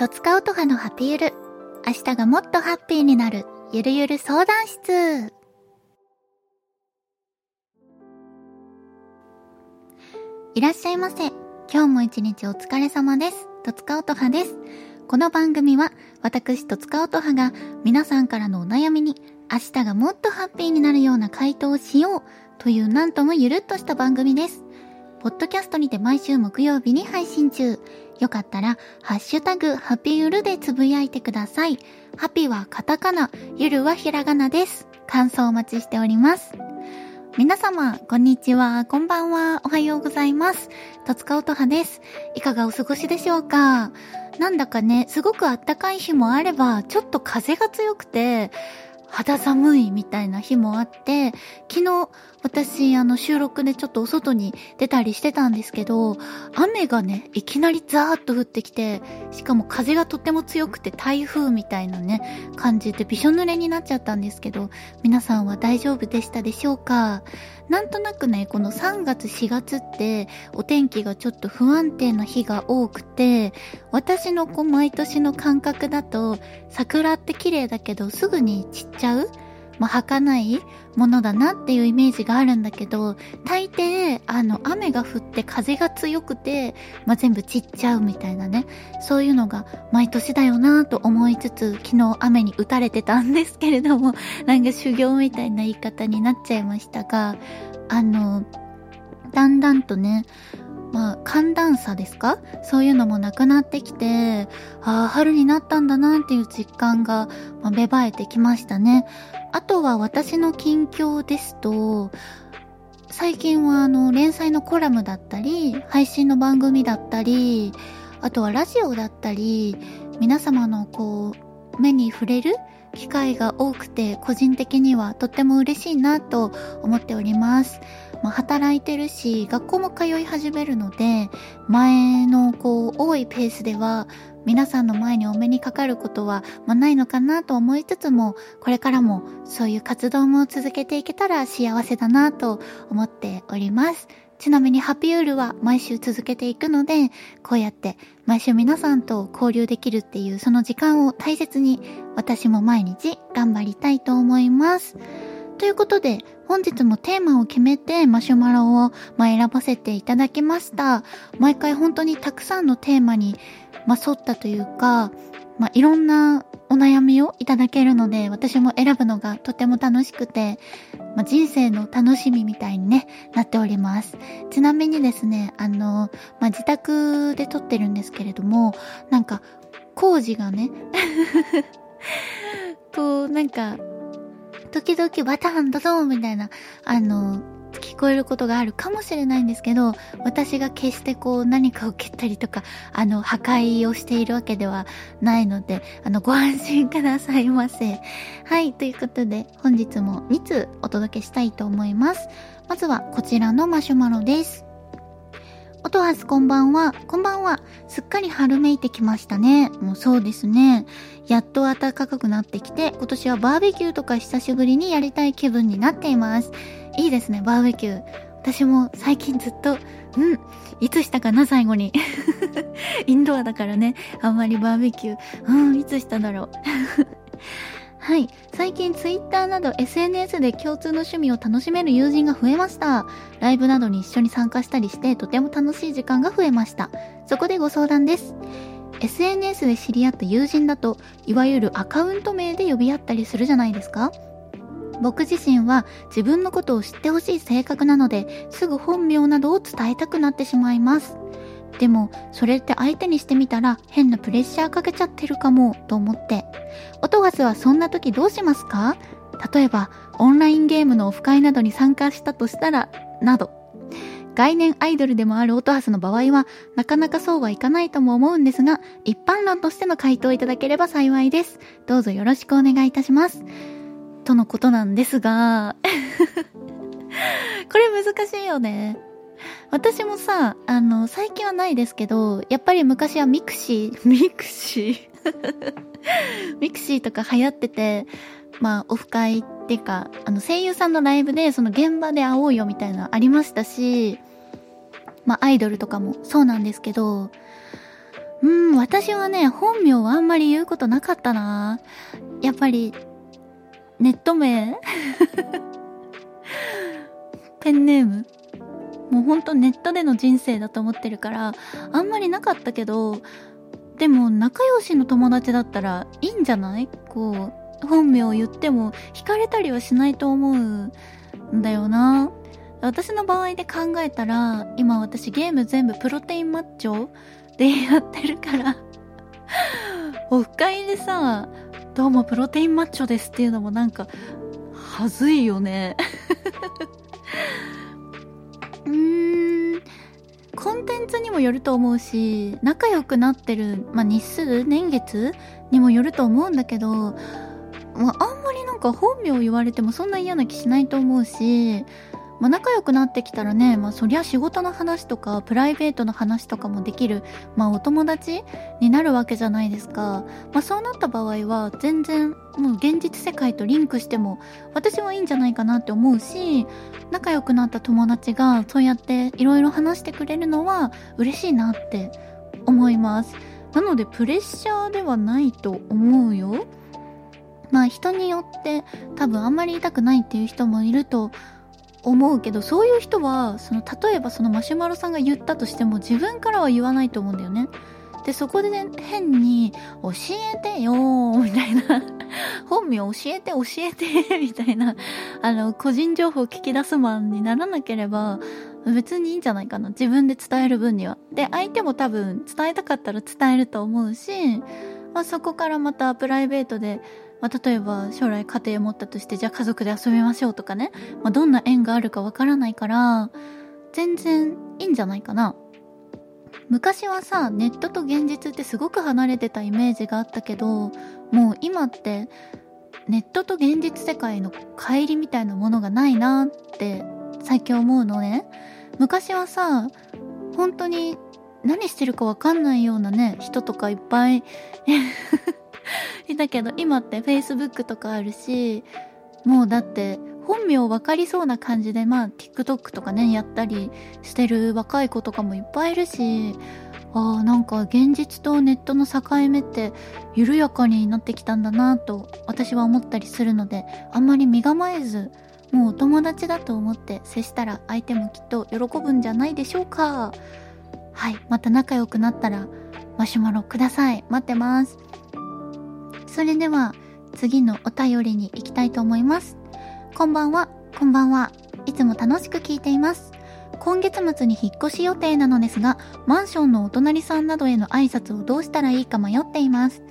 とつかおとはのハピゆる。明日がもっとハッピーになる、ゆるゆる相談室。いらっしゃいませ。今日も一日お疲れ様です。とつかおとはです。この番組は、私とつかおとはが皆さんからのお悩みに、明日がもっとハッピーになるような回答をしようというなんともゆるっとした番組です。ポッドキャストにて毎週木曜日に配信中。よかったら、ハッシュタグ、ハピゆるでつぶやいてください。ハピはカタカナ、ゆるはひらがなです。感想お待ちしております。皆様、こんにちは、こんばんは、おはようございます。とつかおとはです。いかがお過ごしでしょうか？なんだかね、すごくあったかい日もあれば、ちょっと風が強くて、肌寒いみたいな日もあって、昨日私あの収録でちょっとお外に出たりしてたんですけど、雨がね、いきなりザーッと降ってきて、しかも風がとっても強くて台風みたいなね、感じでびしょ濡れになっちゃったんですけど、皆さんは大丈夫でしたでしょうか？なんとなくね、この3月4月ってお天気がちょっと不安定な日が多くて、私のこう毎年の感覚だと、桜って綺麗だけどすぐに散っちゃう？まあ、儚いものだなっていうイメージがあるんだけど、大抵、あの、雨が降って風が強くて、まあ、全部散っちゃうみたいなね、そういうのが毎年だよなと思いつつ、昨日雨に打たれてたんですけれども、なんか修行みたいな言い方になっちゃいましたが、あの、だんだんとね、まあ、寒暖差ですか？そういうのもなくなってきて、ああ、春になったんだなっていう実感が、まあ、芽生えてきましたね。あとは私の近況ですと、最近はあの、連載のコラムだったり、配信の番組だったり、あとはラジオだったり、皆様のこう、目に触れる機会が多くて、個人的にはとっても嬉しいなと思っております。まあ、働いてるし、学校も通い始めるので、前のこう、多いペースでは、皆さんの前にお目にかかることは、まあ、ないのかなと思いつつも、これからもそういう活動も続けていけたら幸せだなと思っております。ちなみにハピウールは毎週続けていくので、こうやって毎週皆さんと交流できるっていうその時間を大切に私も毎日頑張りたいと思います。ということで、本日もテーマを決めてマシュマロを、ま、選ばせていただきました。毎回本当にたくさんのテーマに、ま、沿ったというか、まあ、いろんなお悩みをいただけるので、私も選ぶのがとても楽しくて、まあ、人生の楽しみみたいにね、なっております。ちなみにですね、あの、まあ、自宅で撮ってるんですけれども、なんか、工事がね、と、なんか、時々バターンドドンみたいな、あの、聞こえることがあるかもしれないんですけど、私が決してこう何かを蹴ったりとか、あの、破壊をしているわけではないので、あの、ご安心くださいませ。はい、ということで、本日も2通お届けしたいと思います。まずはこちらのマシュマロです。おとはすこんばんは。こんばんは。すっかり春めいてきましたね。もうそうですね。やっと暖かくなってきて、今年はバーベキューとか久しぶりにやりたい気分になっています。いいですね、バーベキュー。私も最近ずっと、うん、いつしたかな、最後に。インドアだからね、あんまりバーベキュー、うん、いつしただろう。はい。最近ツイッターなど SNS で共通の趣味を楽しめる友人が増えました。ライブなどに一緒に参加したりしてとても楽しい時間が増えました。そこでご相談です。SNS で知り合った友人だと、いわゆるアカウント名で呼び合ったりするじゃないですか僕自身は自分のことを知ってほしい性格なのですぐ本名などを伝えたくなってしまいます。でも、それって相手にしてみたら変なプレッシャーかけちゃってるかも、と思って。オトガスはそんな時どうしますか？例えば、オンラインゲームのオフ会などに参加したとしたら、など。概念アイドルでもあるオトハスの場合は、なかなかそうはいかないとも思うんですが、一般論としての回答いただければ幸いです。どうぞよろしくお願いいたします。とのことなんですが これ難しいよね。私もさ、あの、最近はないですけど、やっぱり昔はミクシー、ミクシー？ミクシーとか流行ってて、まあ、オフ会っていうか、あの、声優さんのライブで、その現場で会おうよみたいなありましたし、まあ、アイドルとかもそうなんですけど、うん、私はね、本名はあんまり言うことなかったな。やっぱり、ネット名？ペンネーム？もうほんとネットでの人生だと思ってるから、あんまりなかったけど、でも仲良しの友達だったらいいんじゃない？こう、本名を言っても惹かれたりはしないと思うんだよな。私の場合で考えたら、今私ゲーム全部プロテインマッチョでやってるからオフ会でさ、どうもプロテインマッチョですっていうのもなんか、はずいよねうん、コンテンツにもよると思うし、仲良くなってる、まあ、日数、年月にもよると思うんだけど、まあ、あんまりなんか本名言われてもそんな嫌な気しないと思うし、まあ、仲良くなってきたらね、まあ、そりゃ仕事の話とかプライベートの話とかもできる、まあ、お友達になるわけじゃないですか。まあ、そうなった場合は全然もう現実世界とリンクしても私はいいんじゃないかなって思うし仲良くなった友達がそうやっていろいろ話してくれるのは嬉しいなって思います。なのでプレッシャーではないと思うよ。まあ人によって多分あんまり言いたくないっていう人もいると思うけどそういう人はその例えばそのマシュマロさんが言ったとしても自分からは言わないと思うんだよね。でそこで、ね、変に「教えてよ」みたいな。本名教えて教えてみたいな。あの個人情報聞き出すマンにならなければ別にいいんじゃないかな。自分で伝える分には。で相手も多分伝えたかったら伝えると思うし、まあ、そこからまたプライベートでまあ、例えば将来家庭持ったとしてじゃあ家族で遊びましょうとかね、まあ、どんな縁があるかわからないから全然いいんじゃないかな。昔はさネットと現実ってすごく離れてたイメージがあったけどもう今ってネットと現実世界の乖離みたいなものがないなって最近思うのね。昔はさ本当に何してるかわかんないようなね人とかいっぱい。だけど今って Facebook とかあるしもうだって本名分かりそうな感じでまあ TikTok とかねやったりしてる若い子とかもいっぱいいるしあーなんか現実とネットの境目って緩やかになってきたんだなと私は思ったりするのであんまり身構えずもうお友達だと思って接したら相手もきっと喜ぶんじゃないでしょうか。はいまた仲良くなったらマシュマロください。待ってます。それでは次のお便りに行きたいと思います。こんばんは、こんばんは。いつも楽しく聞いています。今月末に引っ越し予定なのですが、マンションのお隣さんなどへの挨拶をどうしたらいいか迷っています。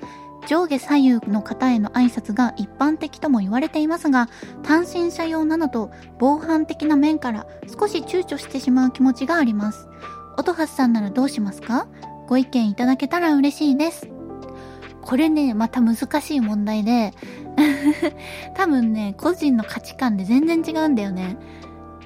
上下左右の方への挨拶が一般的とも言われていますが、単身者用なのと防犯的な面から少し躊躇してしまう気持ちがあります。音橋さんならどうしますか？ご意見いただけたら嬉しいです。これね、また難しい問題で 多分ね、個人の価値観で全然違うんだよね。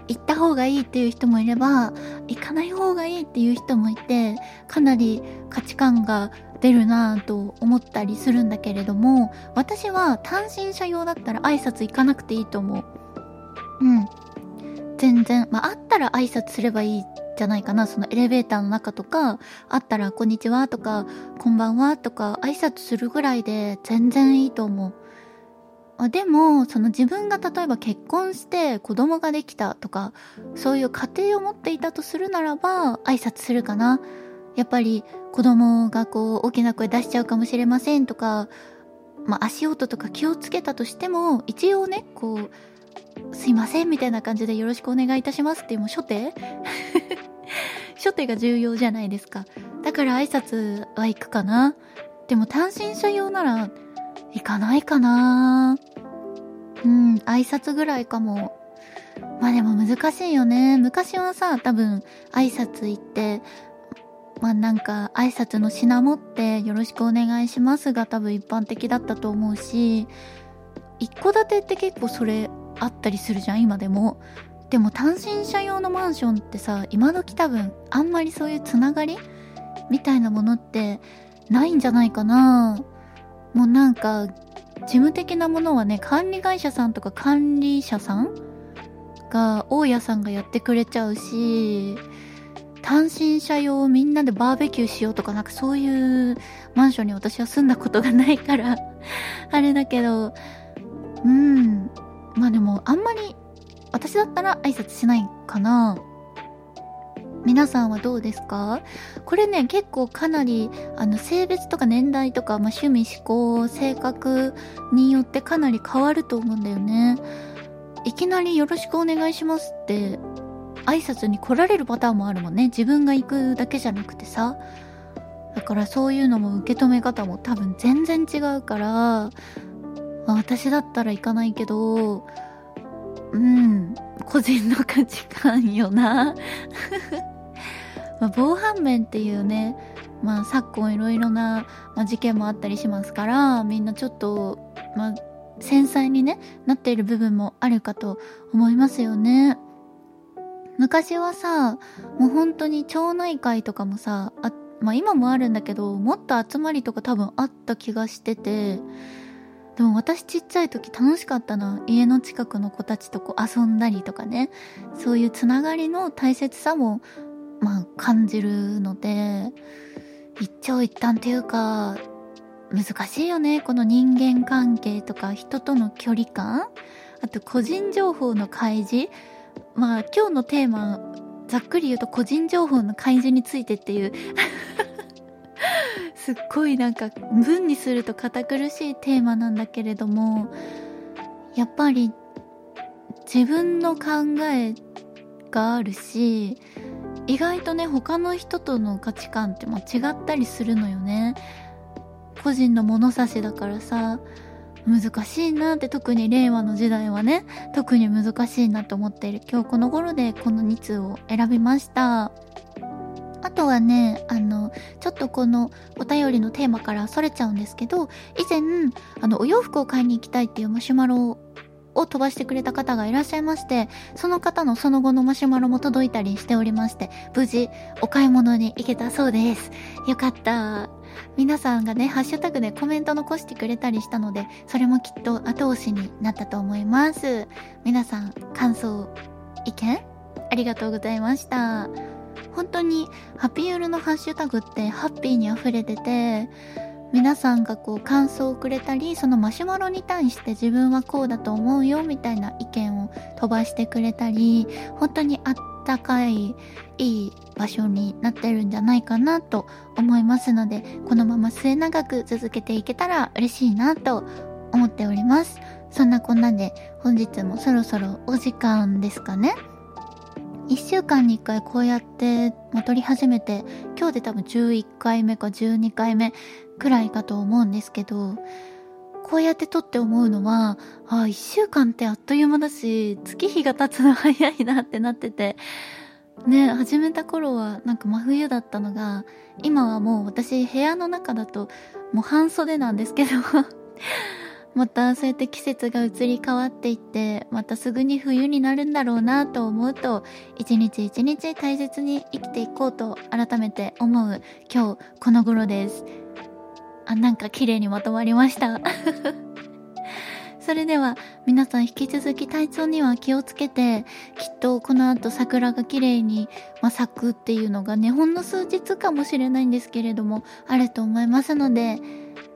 行った方がいいっていう人もいれば、行かない方がいいっていう人もいて、かなり価値観が出るなぁと思ったりするんだけれども、私は単身者用だったら挨拶行かなくていいと思う。うん。全然。まあ、あったら挨拶すればいいじゃないかな。そのエレベーターの中とか、あったらこんにちはとか、こんばんはとか、挨拶するぐらいで全然いいと思う。あでも、その自分が例えば結婚して子供ができたとか、そういう家庭を持っていたとするならば、挨拶するかな。やっぱり子供がこう大きな声出しちゃうかもしれませんとか、まあ足音とか気をつけたとしても、一応ね、こう、すいませんみたいな感じでよろしくお願いいたしますってもう初手？初手が重要じゃないですか。だから挨拶は行くかな？でも単身者用なら行かないかな？うん、挨拶ぐらいかも。まあでも難しいよね。昔はさ、多分挨拶行って、まあなんか挨拶の品持ってよろしくお願いしますが多分一般的だったと思うし、一戸建てって結構それあったりするじゃん今でも。でも単身者用のマンションってさ今時多分あんまりそういうつながり？みたいなものってないんじゃないかな。もうなんか事務的なものはね管理会社さんとか管理者さん？が大家さんがやってくれちゃうし単身者用みんなでバーベキューしようとかなんかそういうマンションに私は住んだことがないからあれだけど、うん。まあでもあんまり私だったら挨拶しないかな。皆さんはどうですか？これね、結構かなり、あの、性別とか年代とか、まあ、趣味、思考、性格によってかなり変わると思うんだよね。いきなりよろしくお願いしますって、挨拶に来られるパターンもあるもんね。自分が行くだけじゃなくてさ。だからそういうのも受け止め方も多分全然違うから、まあ、私だったら行かないけど、うん、個人の価値観よな。まあ、防犯面っていうね、まあ、昨今いろいろな、まあ、事件もあったりしますから、みんなちょっと、まあ、繊細にね、なっている部分もあるかと思いますよね。昔はさ、もう本当に町内会とかもさ、あ、まあ今もあるんだけど、もっと集まりとか多分あった気がしてて、でも私ちっちゃい時楽しかったな。家の近くの子たちとこう遊んだりとかね。そういうつながりの大切さもまあ、感じるので、一長一短っていうか、難しいよね。この人間関係とか人との距離感。あと個人情報の開示。まあ今日のテーマ、ざっくり言うと個人情報の開示についてっていうすっごいなんか文にすると堅苦しいテーマなんだけれども、やっぱり自分の考えがあるし、意外とね他の人との価値観ってま違ったりするのよね。個人の物差しだからさ難しいなって特に令和の時代はね特に難しいなと思っている。今日この頃でこの2通を選びました。とはね、あの、ちょっとこのお便りのテーマからそれちゃうんですけど、以前、あの、お洋服を買いに行きたいっていうマシュマロを飛ばしてくれた方がいらっしゃいまして、その方のその後のマシュマロも届いたりしておりまして、無事お買い物に行けたそうです。よかった。皆さんがね、ハッシュタグでコメント残してくれたりしたので、それもきっと後押しになったと思います。皆さん、感想、意見？ありがとうございました。本当に、ハピユールのハッシュタグってハッピーに溢れてて、皆さんがこう感想をくれたりそのマシュマロに対して自分はこうだと思うよみたいな意見を飛ばしてくれたり本当にあったかいいい場所になってるんじゃないかなと思いますのでこのまま末永く続けていけたら嬉しいなと思っております。そんなこんなで本日もそろそろお時間ですかね。1週間に1回こうやって撮り始めて今日で多分11回目か12回目くらいかと思うんですけどこうやって撮って思うのはああ1週間ってあっという間だし月日が経つの早いなってなっててね始めた頃はなんか真冬だったのが今はもう私部屋の中だともう半袖なんですけどまたそうやって季節が移り変わっていって、またすぐに冬になるんだろうなと思うと、一日一日大切に生きていこうと改めて思う今日この頃です。あ、なんか綺麗にまとまりました。それでは皆さん引き続き体調には気をつけて、きっとこの後桜が綺麗に、ま、咲くっていうのがね、ほんの数日かもしれないんですけれども、あると思いますので、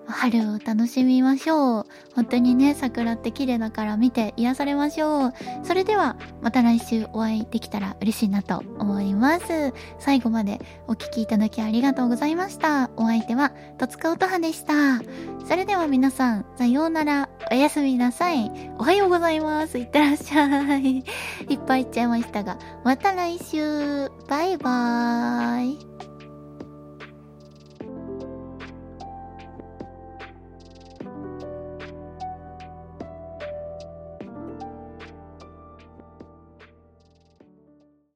春を楽しみましょう。本当にね、桜って綺麗だから見て癒されましょう。それでは、また来週お会いできたら嬉しいなと思います。最後までお聴きいただきありがとうございました。お相手は、戸塚音葉でした。それでは皆さん、さようなら、おやすみなさい。おはようございます。いってらっしゃい。いっぱい言っちゃいましたが、また来週。バイバーイ。